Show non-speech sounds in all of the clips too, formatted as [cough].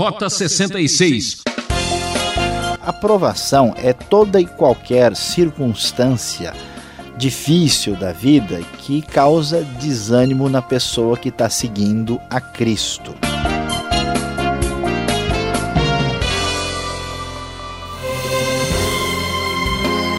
Rota 66. A provação é toda e qualquer circunstância difícil da vida que causa desânimo na pessoa que está seguindo a Cristo.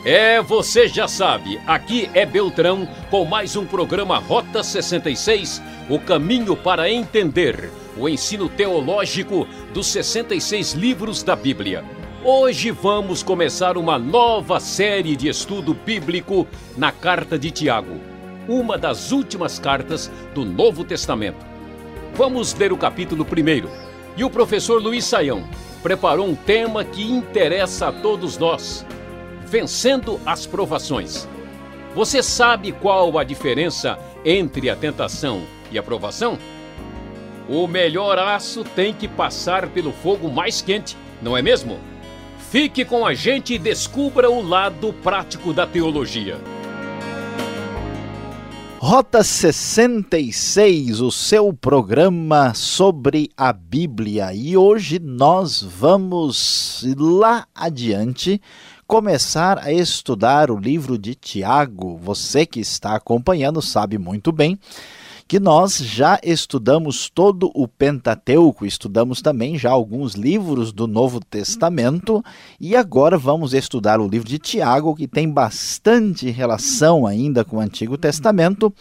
É, você já sabe, aqui é Beltrão com mais um programa Rota 66, o caminho para entender o ensino teológico dos 66 livros da Bíblia. Hoje vamos começar uma nova série de estudo bíblico na carta de Tiago, uma das últimas cartas do Novo Testamento. Vamos ler o capítulo primeiro. E o professor Luiz Saião preparou um tema que interessa a todos nós vencendo as provações. Você sabe qual a diferença entre a tentação e a provação? O melhor aço tem que passar pelo fogo mais quente, não é mesmo? Fique com a gente e descubra o lado prático da teologia. Rota 66, o seu programa sobre a Bíblia. E hoje nós vamos lá adiante começar a estudar o livro de Tiago. Você que está acompanhando sabe muito bem que nós já estudamos todo o Pentateuco, estudamos também já alguns livros do Novo Testamento e agora vamos estudar o livro de Tiago, que tem bastante relação ainda com o Antigo Testamento,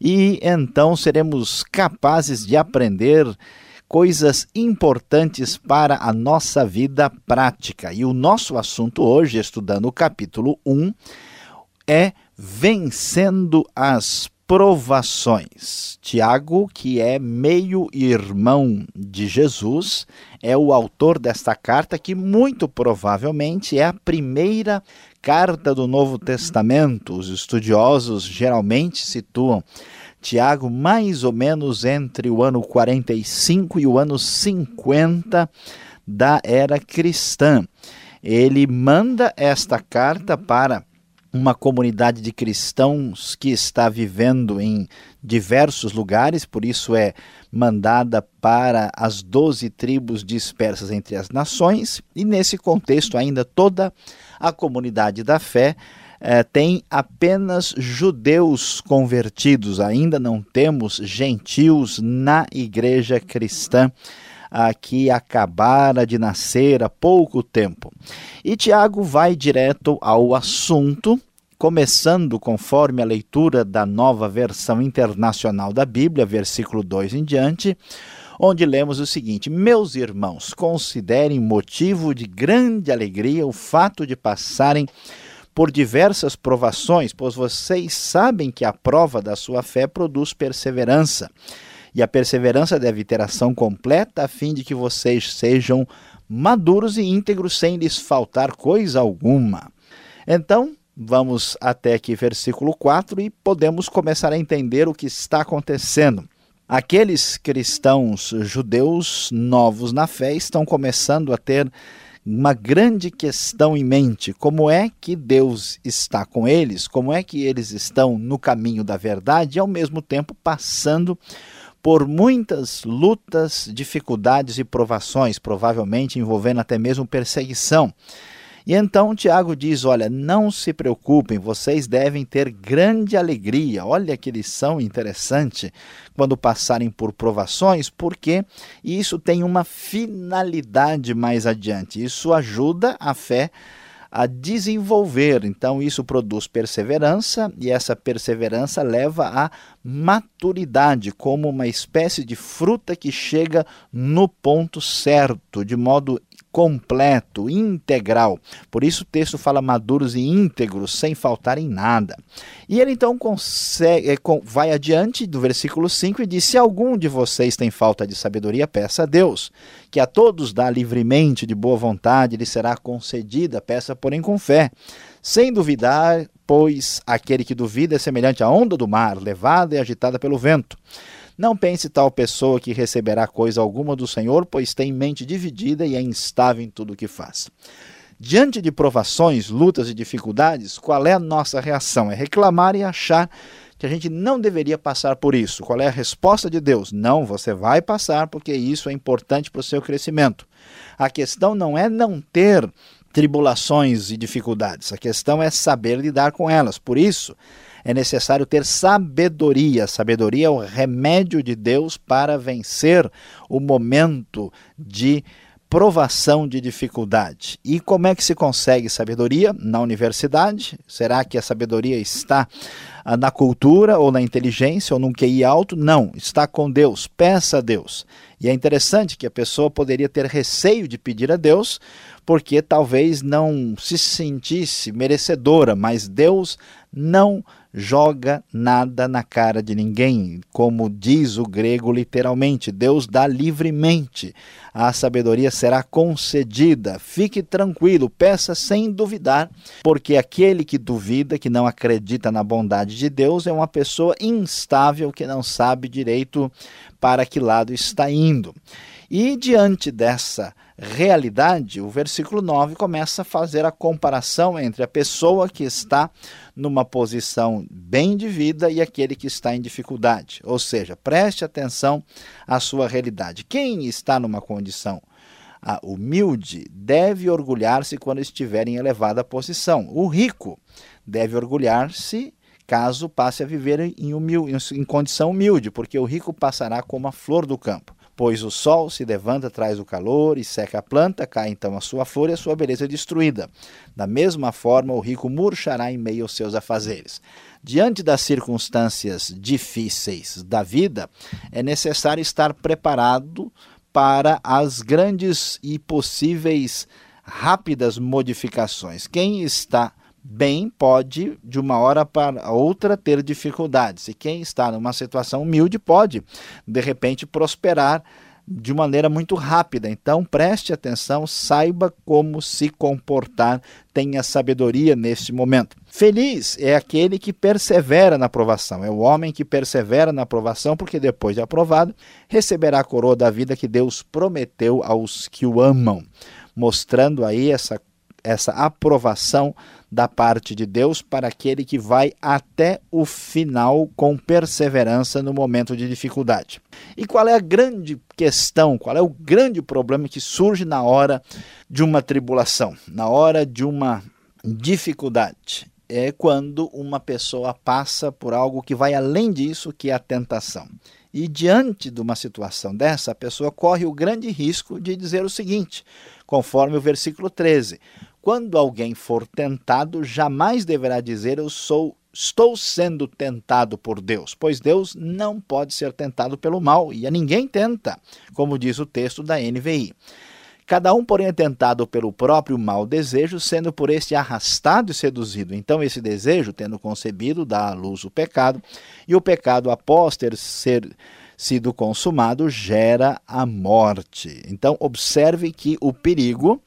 e então seremos capazes de aprender coisas importantes para a nossa vida prática. E o nosso assunto hoje, estudando o capítulo 1, é vencendo as provações. Tiago, que é meio-irmão de Jesus, é o autor desta carta, que muito provavelmente é a primeira carta do Novo Testamento. Os estudiosos geralmente situam Tiago, mais ou menos entre o ano 45 e o ano 50 da era cristã. Ele manda esta carta para uma comunidade de cristãos que está vivendo em diversos lugares, por isso é mandada para as doze tribos dispersas entre as nações, e nesse contexto ainda toda a comunidade da fé é, tem apenas judeus convertidos, ainda não temos gentios na igreja cristã que acabara de nascer há pouco tempo. E Tiago vai direto ao assunto, começando conforme a leitura da nova versão internacional da Bíblia, versículo 2 em diante, onde lemos o seguinte: Meus irmãos, considerem motivo de grande alegria o fato de passarem por diversas provações, pois vocês sabem que a prova da sua fé produz perseverança. E a perseverança deve ter ação completa, a fim de que vocês sejam maduros e íntegros, sem lhes faltar coisa alguma. Então, vamos até aqui, versículo 4, e podemos começar a entender o que está acontecendo. Aqueles cristãos judeus novos na fé estão começando a ter uma grande questão em mente: como é que Deus está com eles, como é que eles estão no caminho da verdade e ao mesmo tempo passando por muitas lutas, dificuldades e provações, provavelmente envolvendo até mesmo perseguição. E então Tiago diz: Olha, não se preocupem, vocês devem ter grande alegria. Olha que lição interessante quando passarem por provações, porque isso tem uma finalidade mais adiante. Isso ajuda a fé a desenvolver. Então, isso produz perseverança e essa perseverança leva à maturidade, como uma espécie de fruta que chega no ponto certo, de modo completo, integral. Por isso o texto fala maduros e íntegros, sem faltar em nada. E ele então consegue, é, vai adiante do versículo 5 e diz: Se algum de vocês tem falta de sabedoria, peça a Deus, que a todos dá livremente, de boa vontade, lhe será concedida, peça, porém, com fé, sem duvidar, pois aquele que duvida é semelhante à onda do mar, levada e agitada pelo vento. Não pense tal pessoa que receberá coisa alguma do Senhor, pois tem mente dividida e é instável em tudo o que faz. Diante de provações, lutas e dificuldades, qual é a nossa reação? É reclamar e achar que a gente não deveria passar por isso. Qual é a resposta de Deus? Não, você vai passar porque isso é importante para o seu crescimento. A questão não é não ter tribulações e dificuldades, a questão é saber lidar com elas. Por isso, é necessário ter sabedoria. Sabedoria é o remédio de Deus para vencer o momento de provação de dificuldade. E como é que se consegue sabedoria? Na universidade? Será que a sabedoria está ah, na cultura ou na inteligência ou num QI alto? Não, está com Deus. Peça a Deus. E é interessante que a pessoa poderia ter receio de pedir a Deus, porque talvez não se sentisse merecedora, mas Deus não joga nada na cara de ninguém, como diz o grego literalmente. Deus dá livremente. A sabedoria será concedida. Fique tranquilo, peça sem duvidar, porque aquele que duvida, que não acredita na bondade de Deus, é uma pessoa instável que não sabe direito para que lado está indo. E diante dessa realidade, o versículo 9 começa a fazer a comparação entre a pessoa que está numa posição bem de vida e aquele que está em dificuldade. Ou seja, preste atenção à sua realidade. Quem está numa condição ah, humilde deve orgulhar-se quando estiver em elevada posição. O rico deve orgulhar-se caso passe a viver em, humil em condição humilde, porque o rico passará como a flor do campo. Pois o sol se levanta, traz o calor e seca a planta, cai então a sua flor e a sua beleza é destruída. Da mesma forma, o rico murchará em meio aos seus afazeres. Diante das circunstâncias difíceis da vida, é necessário estar preparado para as grandes e possíveis rápidas modificações. Quem está bem pode, de uma hora para outra, ter dificuldades. E quem está numa situação humilde pode, de repente, prosperar de maneira muito rápida. Então, preste atenção, saiba como se comportar, tenha sabedoria neste momento. Feliz é aquele que persevera na aprovação, é o homem que persevera na aprovação, porque depois de aprovado, receberá a coroa da vida que Deus prometeu aos que o amam, mostrando aí essa essa aprovação da parte de Deus para aquele que vai até o final com perseverança no momento de dificuldade. E qual é a grande questão, qual é o grande problema que surge na hora de uma tribulação, na hora de uma dificuldade? É quando uma pessoa passa por algo que vai além disso, que é a tentação. E diante de uma situação dessa, a pessoa corre o grande risco de dizer o seguinte, conforme o versículo 13: quando alguém for tentado, jamais deverá dizer eu sou estou sendo tentado por Deus, pois Deus não pode ser tentado pelo mal e a ninguém tenta, como diz o texto da NVI. Cada um, porém, é tentado pelo próprio mau desejo, sendo por este arrastado e seduzido. Então, esse desejo, tendo concebido, dá à luz o pecado, e o pecado, após ter ser, sido consumado, gera a morte. Então, observe que o perigo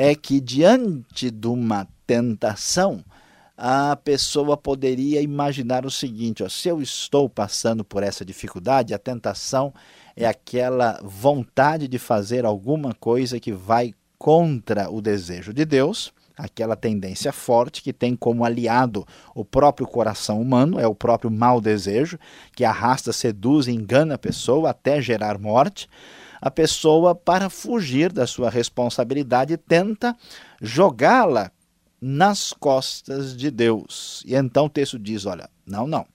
é que diante de uma tentação, a pessoa poderia imaginar o seguinte: ó, se eu estou passando por essa dificuldade, a tentação é aquela vontade de fazer alguma coisa que vai contra o desejo de Deus, aquela tendência forte que tem como aliado o próprio coração humano, é o próprio mau desejo, que arrasta, seduz engana a pessoa até gerar morte a pessoa, para fugir da sua responsabilidade, tenta jogá-la nas costas de Deus. E então o texto diz: olha, não, não.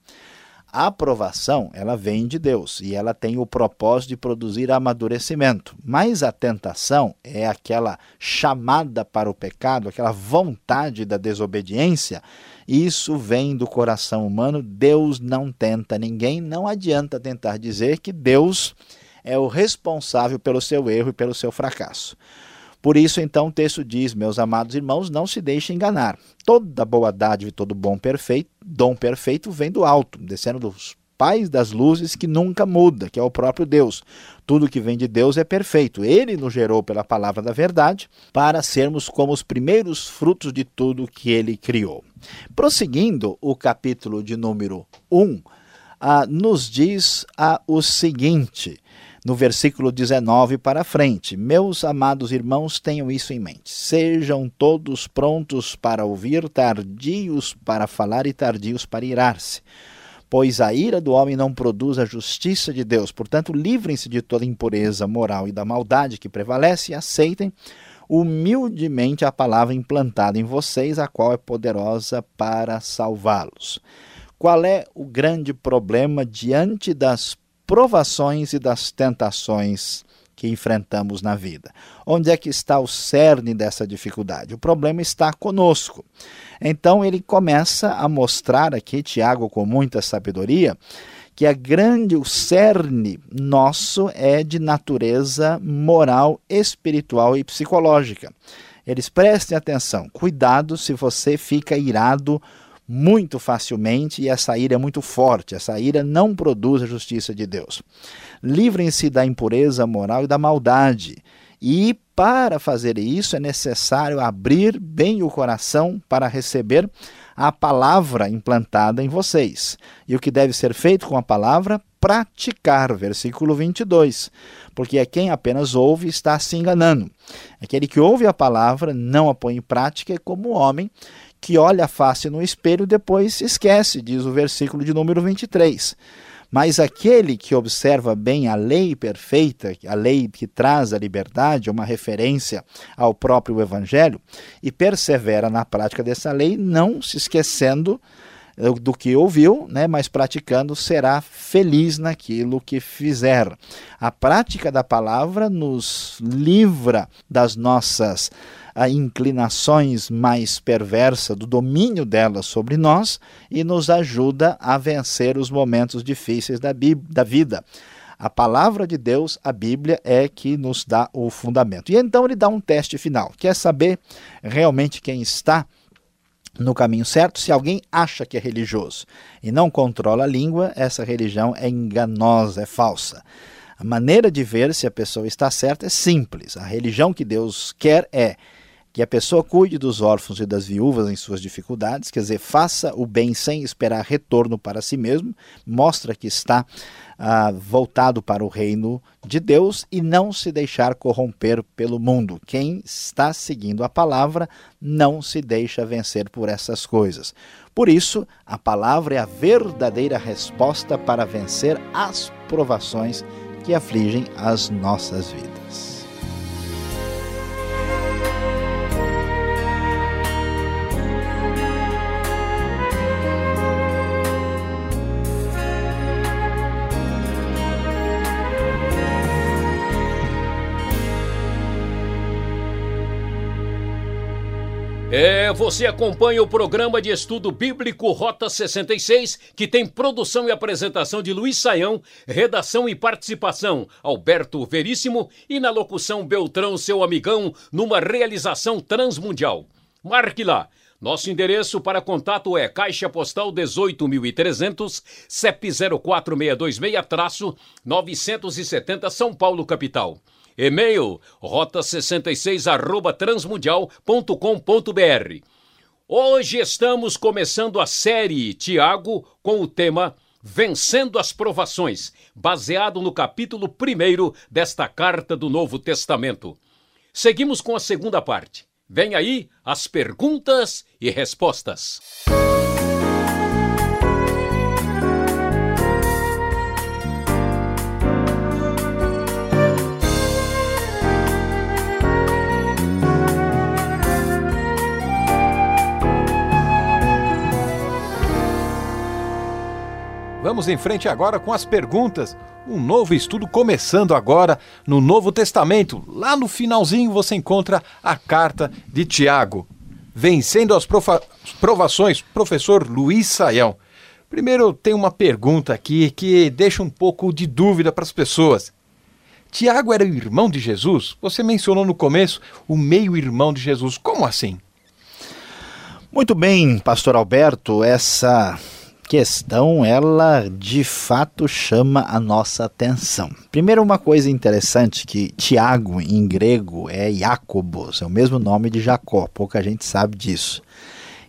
A aprovação, ela vem de Deus e ela tem o propósito de produzir amadurecimento. Mas a tentação é aquela chamada para o pecado, aquela vontade da desobediência. Isso vem do coração humano. Deus não tenta ninguém. Não adianta tentar dizer que Deus é o responsável pelo seu erro e pelo seu fracasso. Por isso, então, o texto diz, meus amados irmãos, não se deixem enganar. Toda boa dádiva e todo bom perfeito, dom perfeito vem do alto, descendo dos pais das luzes que nunca muda, que é o próprio Deus. Tudo que vem de Deus é perfeito. Ele nos gerou pela palavra da verdade para sermos como os primeiros frutos de tudo que ele criou. Prosseguindo, o capítulo de número 1 ah, nos diz ah, o seguinte: no versículo 19 para frente. Meus amados irmãos, tenham isso em mente. Sejam todos prontos para ouvir, tardios para falar e tardios para irar-se. pois a ira do homem não produz a justiça de Deus. Portanto, livrem-se de toda impureza moral e da maldade que prevalece e aceitem humildemente a palavra implantada em vocês, a qual é poderosa para salvá-los. Qual é o grande problema diante das provações e das tentações que enfrentamos na vida? Onde é que está o cerne dessa dificuldade? O problema está conosco. Então ele começa a mostrar aqui, Tiago, com muita sabedoria, que a grande, o cerne nosso é de natureza moral, espiritual e psicológica. Eles prestem atenção, cuidado se você fica irado muito facilmente e essa ira é muito forte. Essa ira não produz a justiça de Deus. Livrem-se da impureza moral e da maldade. E para fazer isso é necessário abrir bem o coração para receber a palavra implantada em vocês. E o que deve ser feito com a palavra? Praticar, versículo 22. Porque é quem apenas ouve está se enganando. Aquele que ouve a palavra, não a põe em prática, é como o homem que olha a face no espelho depois esquece, diz o versículo de número 23. Mas aquele que observa bem a lei perfeita, a lei que traz a liberdade, uma referência ao próprio Evangelho, e persevera na prática dessa lei, não se esquecendo eh, do que ouviu, né, mas praticando, será feliz naquilo que fizer. A prática da palavra nos livra das nossas a inclinações mais perversas, do domínio delas sobre nós e nos ajuda a vencer os momentos difíceis da, da vida. A palavra de Deus, a Bíblia, é que nos dá o fundamento. E então ele dá um teste final. Quer saber realmente quem está no caminho certo? Se alguém acha que é religioso e não controla a língua, essa religião é enganosa, é falsa. A maneira de ver se a pessoa está certa é simples. A religião que Deus quer é que a pessoa cuide dos órfãos e das viúvas em suas dificuldades, quer dizer, faça o bem sem esperar retorno para si mesmo, mostra que está ah, voltado para o reino de Deus e não se deixar corromper pelo mundo. Quem está seguindo a palavra não se deixa vencer por essas coisas. Por isso, a palavra é a verdadeira resposta para vencer as provações que afligem as nossas vidas. É, você acompanha o programa de estudo bíblico Rota 66, que tem produção e apresentação de Luiz Saião, redação e participação Alberto Veríssimo e na locução Beltrão, seu amigão, numa realização transmundial. Marque lá. Nosso endereço para contato é Caixa Postal 18.300, CEP 04626-970 São Paulo, capital. E-mail rota66 arroba transmundial.com.br. Hoje estamos começando a série Tiago com o tema Vencendo as Provações, baseado no capítulo 1 desta carta do Novo Testamento. Seguimos com a segunda parte. Vem aí as perguntas e respostas. Vamos em frente agora com as perguntas. Um novo estudo começando agora no Novo Testamento. Lá no finalzinho você encontra a carta de Tiago. Vencendo as provações, professor Luiz Saião. Primeiro, tem uma pergunta aqui que deixa um pouco de dúvida para as pessoas. Tiago era o irmão de Jesus? Você mencionou no começo o meio-irmão de Jesus. Como assim? Muito bem, pastor Alberto, essa questão, ela de fato chama a nossa atenção. Primeiro, uma coisa interessante que Tiago em grego é Jacobos, é o mesmo nome de Jacó, pouca gente sabe disso.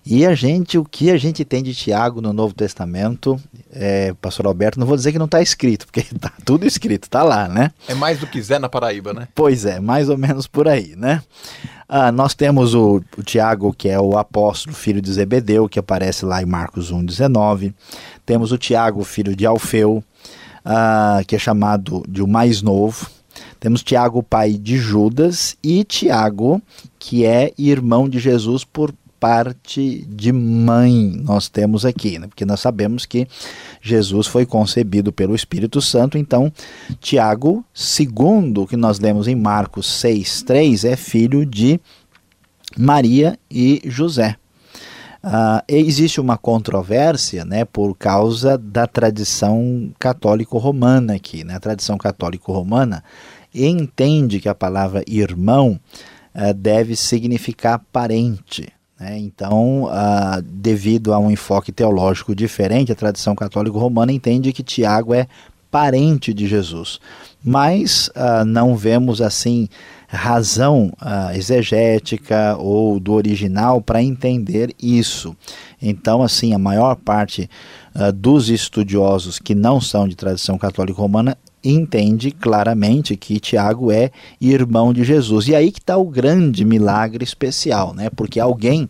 E a gente, o que a gente tem de Tiago no Novo Testamento, é, Pastor Alberto, não vou dizer que não está escrito, porque está [laughs] tudo escrito, está lá, né? É mais do que Zé na Paraíba, né? Pois é, mais ou menos por aí, né? Ah, nós temos o, o, Tiago, que é o apóstolo, filho de Zebedeu, que aparece lá em Marcos 1,19. Temos o Tiago, filho de Alfeu, ah, que é chamado de o mais novo. Temos Tiago, pai de Judas, e Tiago, que é irmão de Jesus por parte de mãe nós temos aqui, né? porque nós sabemos que Jesus foi concebido pelo Espírito Santo, então Tiago, segundo o que nós lemos em Marcos 6,3, é filho de Maria e José. Uh, existe uma controvérsia né, por causa da tradição católico-romana aqui. Né? A tradição católico-romana entende que a palavra irmão uh, deve significar parente. Né? Então, ah, devido a um enfoque teológico diferente, a tradição católico-romana entende que Tiago é parente de Jesus. Mas ah, não vemos assim razão ah, exegética ou do original para entender isso. Então, assim, a maior parte dos estudiosos que não são de tradição católico-romana entende claramente que Tiago é irmão de Jesus. E aí que está o grande milagre especial, né? Porque alguém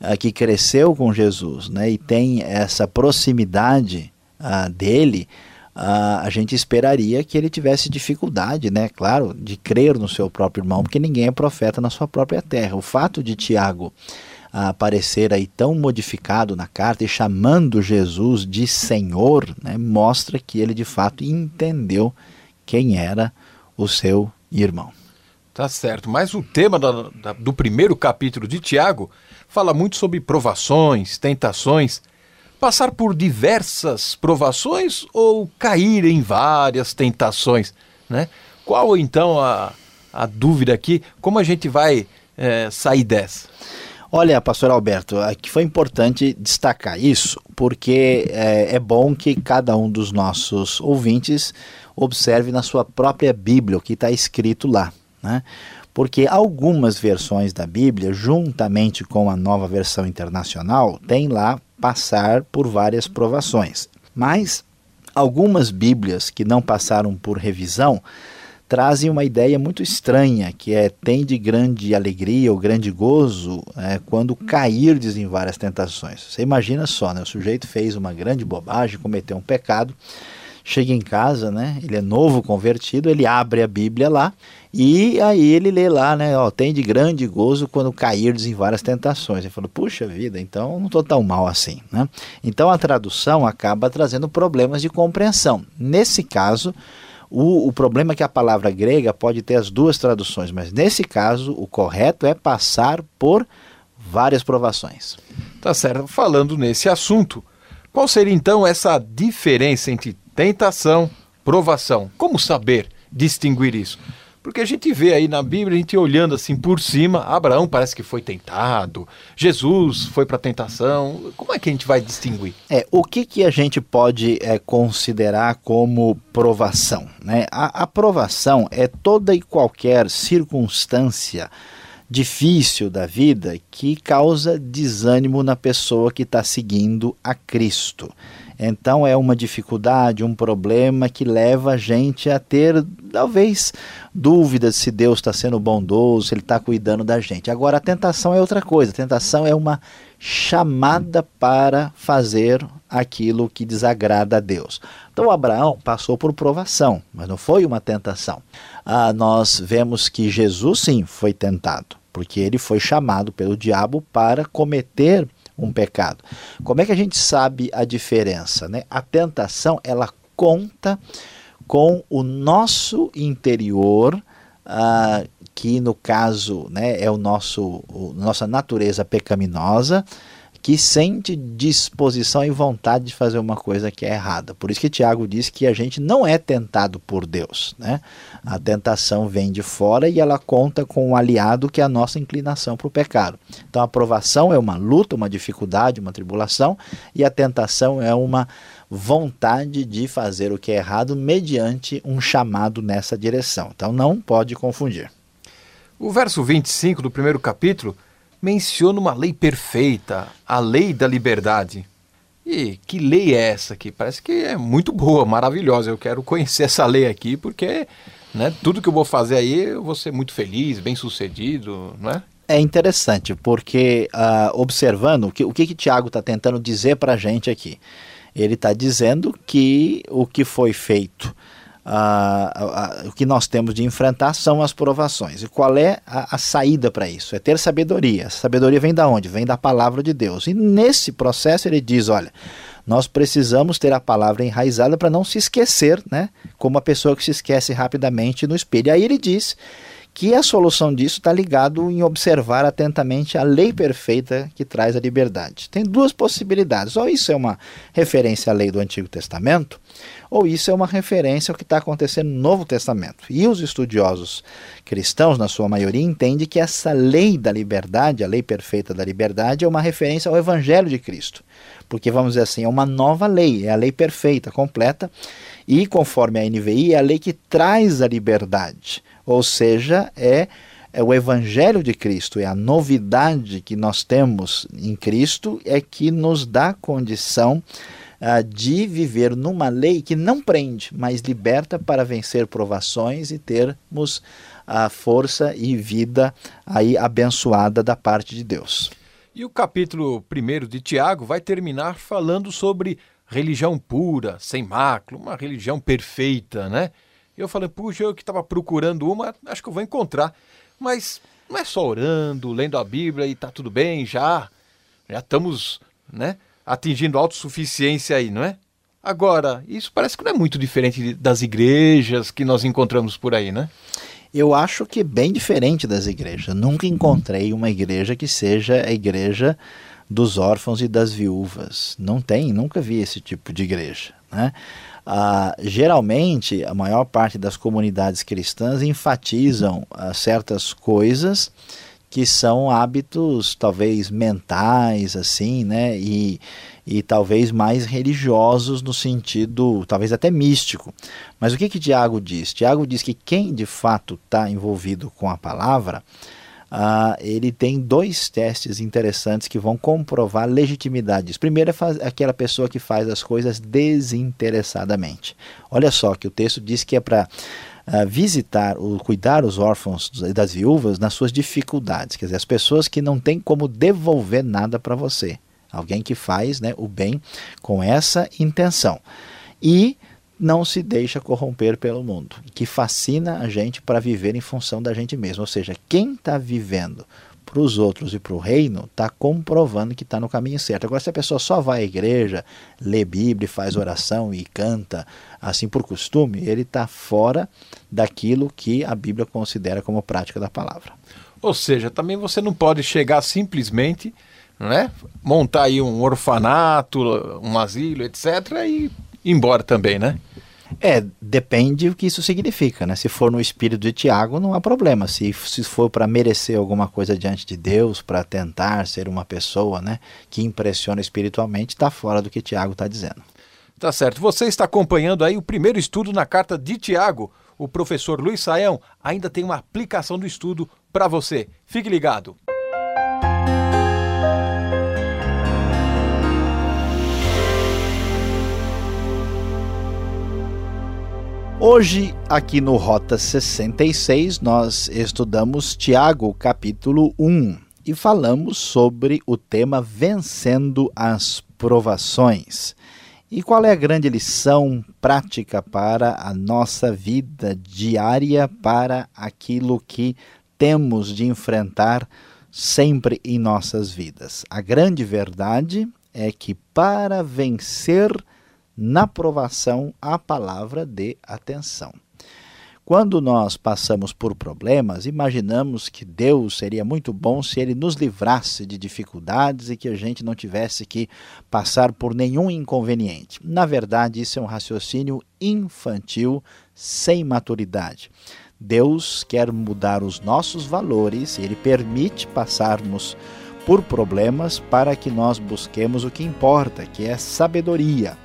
uh, que cresceu com Jesus né, e tem essa proximidade uh, dele, uh, a gente esperaria que ele tivesse dificuldade, né? Claro, de crer no seu próprio irmão, porque ninguém é profeta na sua própria terra. O fato de Tiago a aparecer aí tão modificado na carta e chamando Jesus de Senhor, né, mostra que ele de fato entendeu quem era o seu irmão. Tá certo, mas o tema da, da, do primeiro capítulo de Tiago fala muito sobre provações, tentações. Passar por diversas provações ou cair em várias tentações, né? Qual então a, a dúvida aqui? Como a gente vai é, sair dessa? Olha, pastor Alberto, aqui foi importante destacar isso, porque é, é, bom que cada um dos nossos ouvintes observe na sua própria Bíblia o que está escrito lá. Né? Porque algumas versões da Bíblia, juntamente com a nova versão internacional, tem lá passar por várias provações. Mas algumas Bíblias que não passaram por revisão trazem uma ideia muito estranha, que é tem de grande alegria ou grande gozo é, quando cairdes em várias tentações. Você imagina só, né? o sujeito fez uma grande bobagem, cometeu um pecado, chega em casa, né? ele é novo convertido, ele abre a Bíblia lá e aí ele lê lá, né? Ó, tem de grande gozo quando cairdes em várias tentações. Ele falou, puxa vida, então não estou tão mal assim. Né? Então a tradução acaba trazendo problemas de compreensão. Nesse caso, o, o problema é que a palavra grega pode ter as duas traduções, mas nesse caso o correto é passar por várias provações. Tá certo. Falando nesse assunto, qual seria então essa diferença entre tentação, provação? Como saber distinguir isso? Porque a gente vê aí na Bíblia, a gente olhando assim por cima, Abraão parece que foi tentado, Jesus foi para a tentação. Como é que a gente vai distinguir? É, o que, que a gente pode é, considerar como provação? Né? A, a provação é toda e qualquer circunstância difícil da vida que causa desânimo na pessoa que está seguindo a Cristo. Então é uma dificuldade, um problema que leva a gente a ter, talvez, dúvidas se Deus está sendo bondoso, se Ele está cuidando da gente. Agora, a tentação é outra coisa. A tentação é uma chamada para fazer aquilo que desagrada a Deus. Então, Abraão passou por provação, mas não foi uma tentação. Ah, nós vemos que Jesus, sim, foi tentado, porque ele foi chamado pelo diabo para cometer um pecado. Como é que a gente sabe a diferença? Né? A tentação ela conta com o nosso interior, ah, que no caso né, é o nosso, o, nossa natureza pecaminosa, que sente disposição e vontade de fazer uma coisa que é errada. Por isso que Tiago diz que a gente não é tentado por Deus. Né? A tentação vem de fora e ela conta com um aliado que é a nossa inclinação para o pecado. Então a aprovação é uma luta, uma dificuldade, uma tribulação, e a tentação é uma vontade de fazer o que é errado mediante um chamado nessa direção. Então não pode confundir. O verso 25 do primeiro capítulo menciona uma lei perfeita, a lei da liberdade. E que lei é essa aqui? Parece que é muito boa, maravilhosa. Eu quero conhecer [laughs] essa lei aqui porque né? Tudo que eu vou fazer aí, eu vou ser muito feliz, bem sucedido, não é? É interessante, porque uh, observando o que, o que, que Tiago está tentando dizer para a gente aqui. Ele está dizendo que o que foi feito O que nós temos de enfrentar são as provações. E qual é a, a saída para isso? É ter sabedoria. Sabedoria vem da onde? Vem da palavra de Deus. E nesse processo ele diz: olha, nós precisamos ter a palavra enraizada para não se esquecer, né? Como a pessoa que se esquece rapidamente no espelho. Aí ele diz que a solução disso está ligado em observar atentamente a lei perfeita que traz a liberdade. Tem duas possibilidades. Ou isso é uma referência à lei do Antigo Testamento, ou isso é uma referência ao que está acontecendo no Novo Testamento. E os estudiosos cristãos, na sua maioria, entendem que essa lei da liberdade, a lei perfeita da liberdade, é uma referência ao Evangelho de Cristo. Porque, vamos dizer assim, é uma nova lei, é a lei perfeita, completa, e conforme a NVI, é a lei que traz a liberdade. Ou seja, é, é o Evangelho de Cristo, é a novidade que nós temos em Cristo, é que nos dá condição uh, de viver numa lei que não prende, mas liberta para vencer provações e termos a força e vida aí abençoada da parte de Deus. E o capítulo 1 de Tiago vai terminar falando sobre religião pura, sem mácula, uma religião perfeita, né? Eu falei, puxa, eu que estava procurando uma, acho que eu vou encontrar. Mas não é só orando, lendo a Bíblia e tá tudo bem já. Já estamos, né, atingindo autossuficiência aí, não é? Agora, isso parece que não é muito diferente das igrejas que nós encontramos por aí, né? Eu acho que é bem diferente das igrejas. Nunca encontrei uma igreja que seja a igreja dos órfãos e das viúvas. Não tem, nunca vi esse tipo de igreja. Né? Ah, geralmente, a maior parte das comunidades cristãs enfatizam ah, certas coisas que são hábitos talvez mentais assim, né, e, e talvez mais religiosos no sentido talvez até místico. Mas o que que Tiago diz? Tiago diz que quem de fato está envolvido com a palavra Uh, ele tem dois testes interessantes que vão comprovar a legitimidade disso. Primeiro é aquela pessoa que faz as coisas desinteressadamente. Olha só que o texto diz que é para uh, visitar, ou cuidar os órfãos das viúvas nas suas dificuldades, quer dizer, as pessoas que não têm como devolver nada para você. Alguém que faz né, o bem com essa intenção. E não se deixa corromper pelo mundo, que fascina a gente para viver em função da gente mesmo. Ou seja, quem está vivendo para os outros e para o reino está comprovando que está no caminho certo. Agora, se a pessoa só vai à igreja, lê Bíblia, faz oração e canta assim por costume, ele está fora daquilo que a Bíblia considera como prática da palavra. Ou seja, também você não pode chegar simplesmente, né, montar aí um orfanato, um asilo, etc., e ir embora também, né? É, depende o que isso significa, né? Se for no espírito de Tiago, não há problema. Se, se for para merecer alguma coisa diante de Deus, para tentar ser uma pessoa, né, que impressiona espiritualmente, está fora do que Tiago está dizendo. Tá certo. Você está acompanhando aí o primeiro estudo na carta de Tiago. O professor Luiz Saião ainda tem uma aplicação do estudo para você. Fique ligado. Hoje, aqui no Rota 66, nós estudamos Tiago, capítulo 1, e falamos sobre o tema Vencendo as Provações. E qual é a grande lição prática para a nossa vida diária, para aquilo que temos de enfrentar sempre em nossas vidas? A grande verdade é que para vencer na provação a palavra de atenção. Quando nós passamos por problemas, imaginamos que Deus seria muito bom se ele nos livrasse de dificuldades e que a gente não tivesse que passar por nenhum inconveniente. Na verdade, isso é um raciocínio infantil, sem maturidade. Deus quer mudar os nossos valores, ele permite passarmos por problemas para que nós busquemos o que importa, que é sabedoria.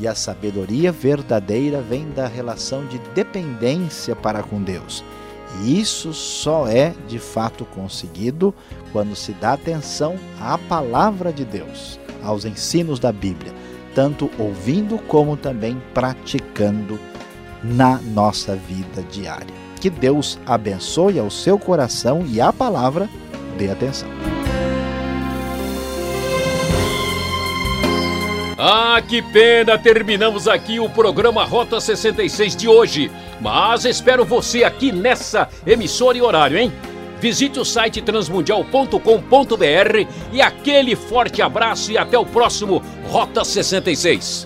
E a sabedoria verdadeira vem da relação de dependência para com Deus. E isso só é de fato conseguido quando se dá atenção à palavra de Deus, aos ensinos da Bíblia, tanto ouvindo como também praticando na nossa vida diária. Que Deus abençoe ao seu coração e à palavra dê atenção. Ah, que pena! Terminamos aqui o programa Rota 66 de hoje. Mas espero você aqui nessa emissora e horário, hein? Visite o site transmundial.com.br e aquele forte abraço e até o próximo Rota 66.